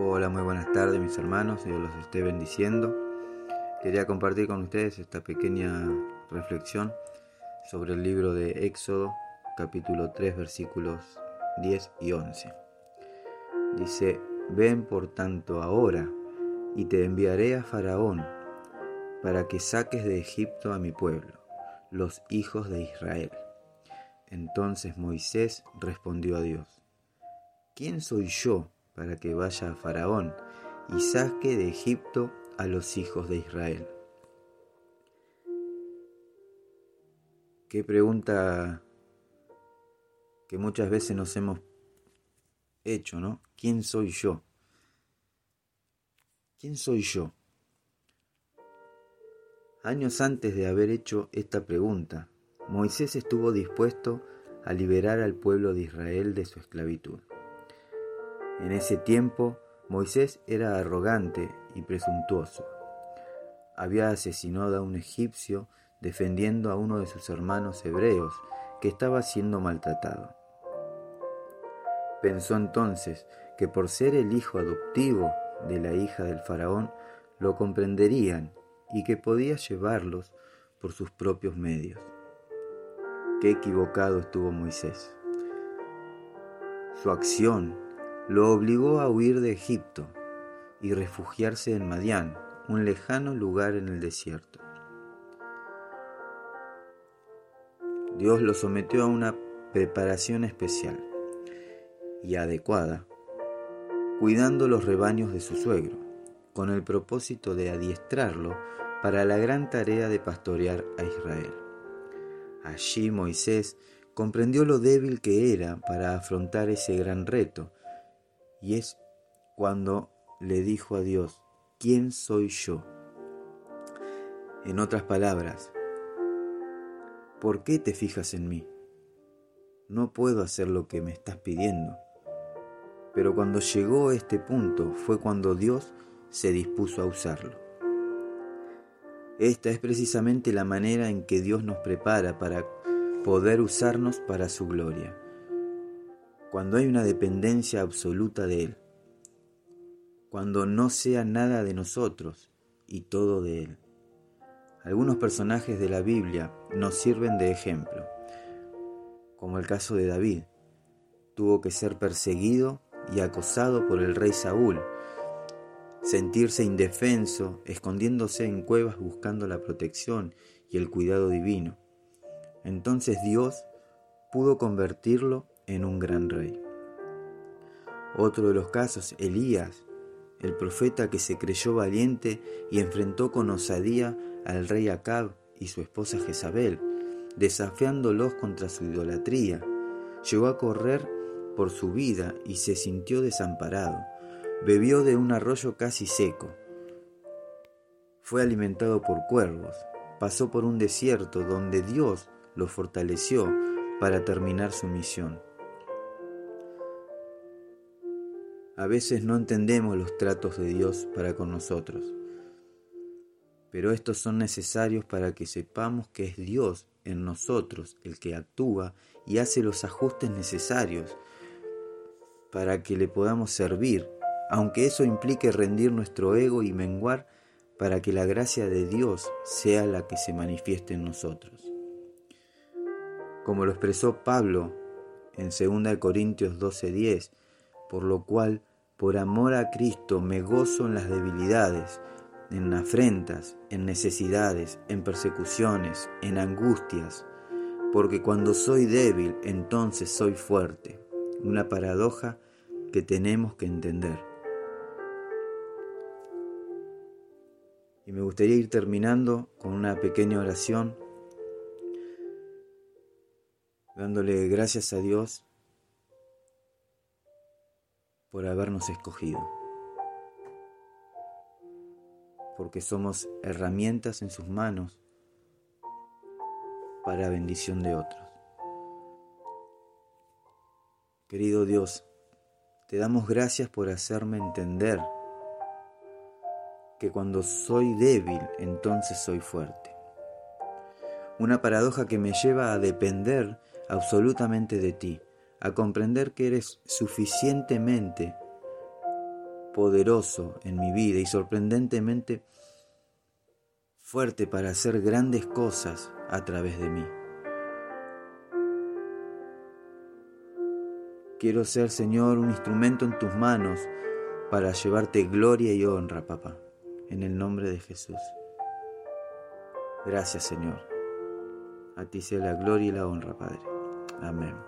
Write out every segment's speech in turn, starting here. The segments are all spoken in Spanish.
Hola, muy buenas tardes mis hermanos, Dios los esté bendiciendo. Quería compartir con ustedes esta pequeña reflexión sobre el libro de Éxodo, capítulo 3, versículos 10 y 11. Dice, ven por tanto ahora y te enviaré a Faraón para que saques de Egipto a mi pueblo, los hijos de Israel. Entonces Moisés respondió a Dios, ¿quién soy yo para que vaya a Faraón y saque de Egipto a los hijos de Israel? Qué pregunta que muchas veces nos hemos hecho, ¿no? ¿Quién soy yo? ¿Quién soy yo? Años antes de haber hecho esta pregunta, Moisés estuvo dispuesto a liberar al pueblo de Israel de su esclavitud. En ese tiempo, Moisés era arrogante y presuntuoso. Había asesinado a un egipcio defendiendo a uno de sus hermanos hebreos que estaba siendo maltratado. Pensó entonces que por ser el hijo adoptivo de la hija del faraón, lo comprenderían y que podía llevarlos por sus propios medios. Qué equivocado estuvo Moisés. Su acción lo obligó a huir de Egipto y refugiarse en Madián, un lejano lugar en el desierto. Dios lo sometió a una preparación especial y adecuada, cuidando los rebaños de su suegro, con el propósito de adiestrarlo para la gran tarea de pastorear a Israel. Allí Moisés comprendió lo débil que era para afrontar ese gran reto y es cuando le dijo a Dios, ¿quién soy yo? En otras palabras, ¿por qué te fijas en mí? No puedo hacer lo que me estás pidiendo. Pero cuando llegó este punto fue cuando Dios se dispuso a usarlo. Esta es precisamente la manera en que Dios nos prepara para poder usarnos para su gloria cuando hay una dependencia absoluta de Él, cuando no sea nada de nosotros y todo de Él. Algunos personajes de la Biblia nos sirven de ejemplo, como el caso de David. Tuvo que ser perseguido y acosado por el rey Saúl, sentirse indefenso, escondiéndose en cuevas buscando la protección y el cuidado divino. Entonces Dios pudo convertirlo en un gran rey. Otro de los casos, Elías, el profeta que se creyó valiente y enfrentó con osadía al rey Acab y su esposa Jezabel, desafiándolos contra su idolatría. Llegó a correr por su vida y se sintió desamparado. Bebió de un arroyo casi seco. Fue alimentado por cuervos. Pasó por un desierto donde Dios lo fortaleció para terminar su misión. A veces no entendemos los tratos de Dios para con nosotros, pero estos son necesarios para que sepamos que es Dios en nosotros el que actúa y hace los ajustes necesarios para que le podamos servir, aunque eso implique rendir nuestro ego y menguar para que la gracia de Dios sea la que se manifieste en nosotros. Como lo expresó Pablo en 2 Corintios 12:10, por lo cual por amor a Cristo me gozo en las debilidades, en afrentas, en necesidades, en persecuciones, en angustias, porque cuando soy débil, entonces soy fuerte. Una paradoja que tenemos que entender. Y me gustaría ir terminando con una pequeña oración, dándole gracias a Dios por habernos escogido, porque somos herramientas en sus manos para bendición de otros. Querido Dios, te damos gracias por hacerme entender que cuando soy débil, entonces soy fuerte. Una paradoja que me lleva a depender absolutamente de ti a comprender que eres suficientemente poderoso en mi vida y sorprendentemente fuerte para hacer grandes cosas a través de mí. Quiero ser, Señor, un instrumento en tus manos para llevarte gloria y honra, papá, en el nombre de Jesús. Gracias, Señor. A ti sea la gloria y la honra, Padre. Amén.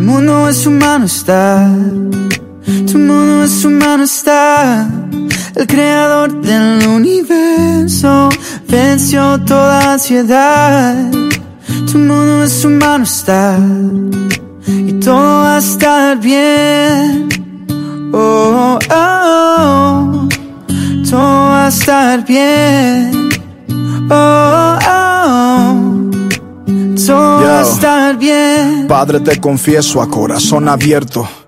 El mundo en su mano está, tu mundo en su mano está. El creador del universo venció toda ansiedad. Tu mundo en su mano está y todo va a estar bien. Oh, oh, oh. todo va a estar bien. Oh, oh, oh. Padre, te confieso a corazón abierto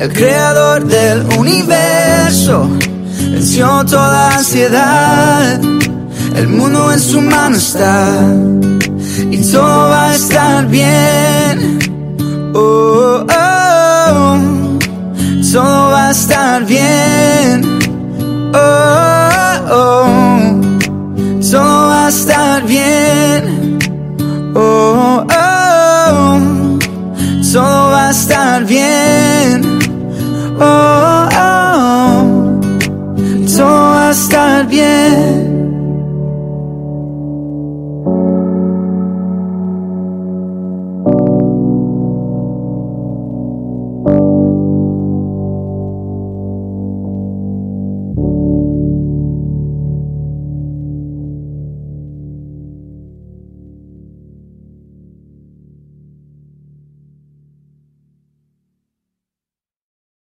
El creador del universo venció toda ansiedad. El mundo en su mano está. Y todo va a estar bien. Oh, oh, oh. Todo va a estar bien. Oh.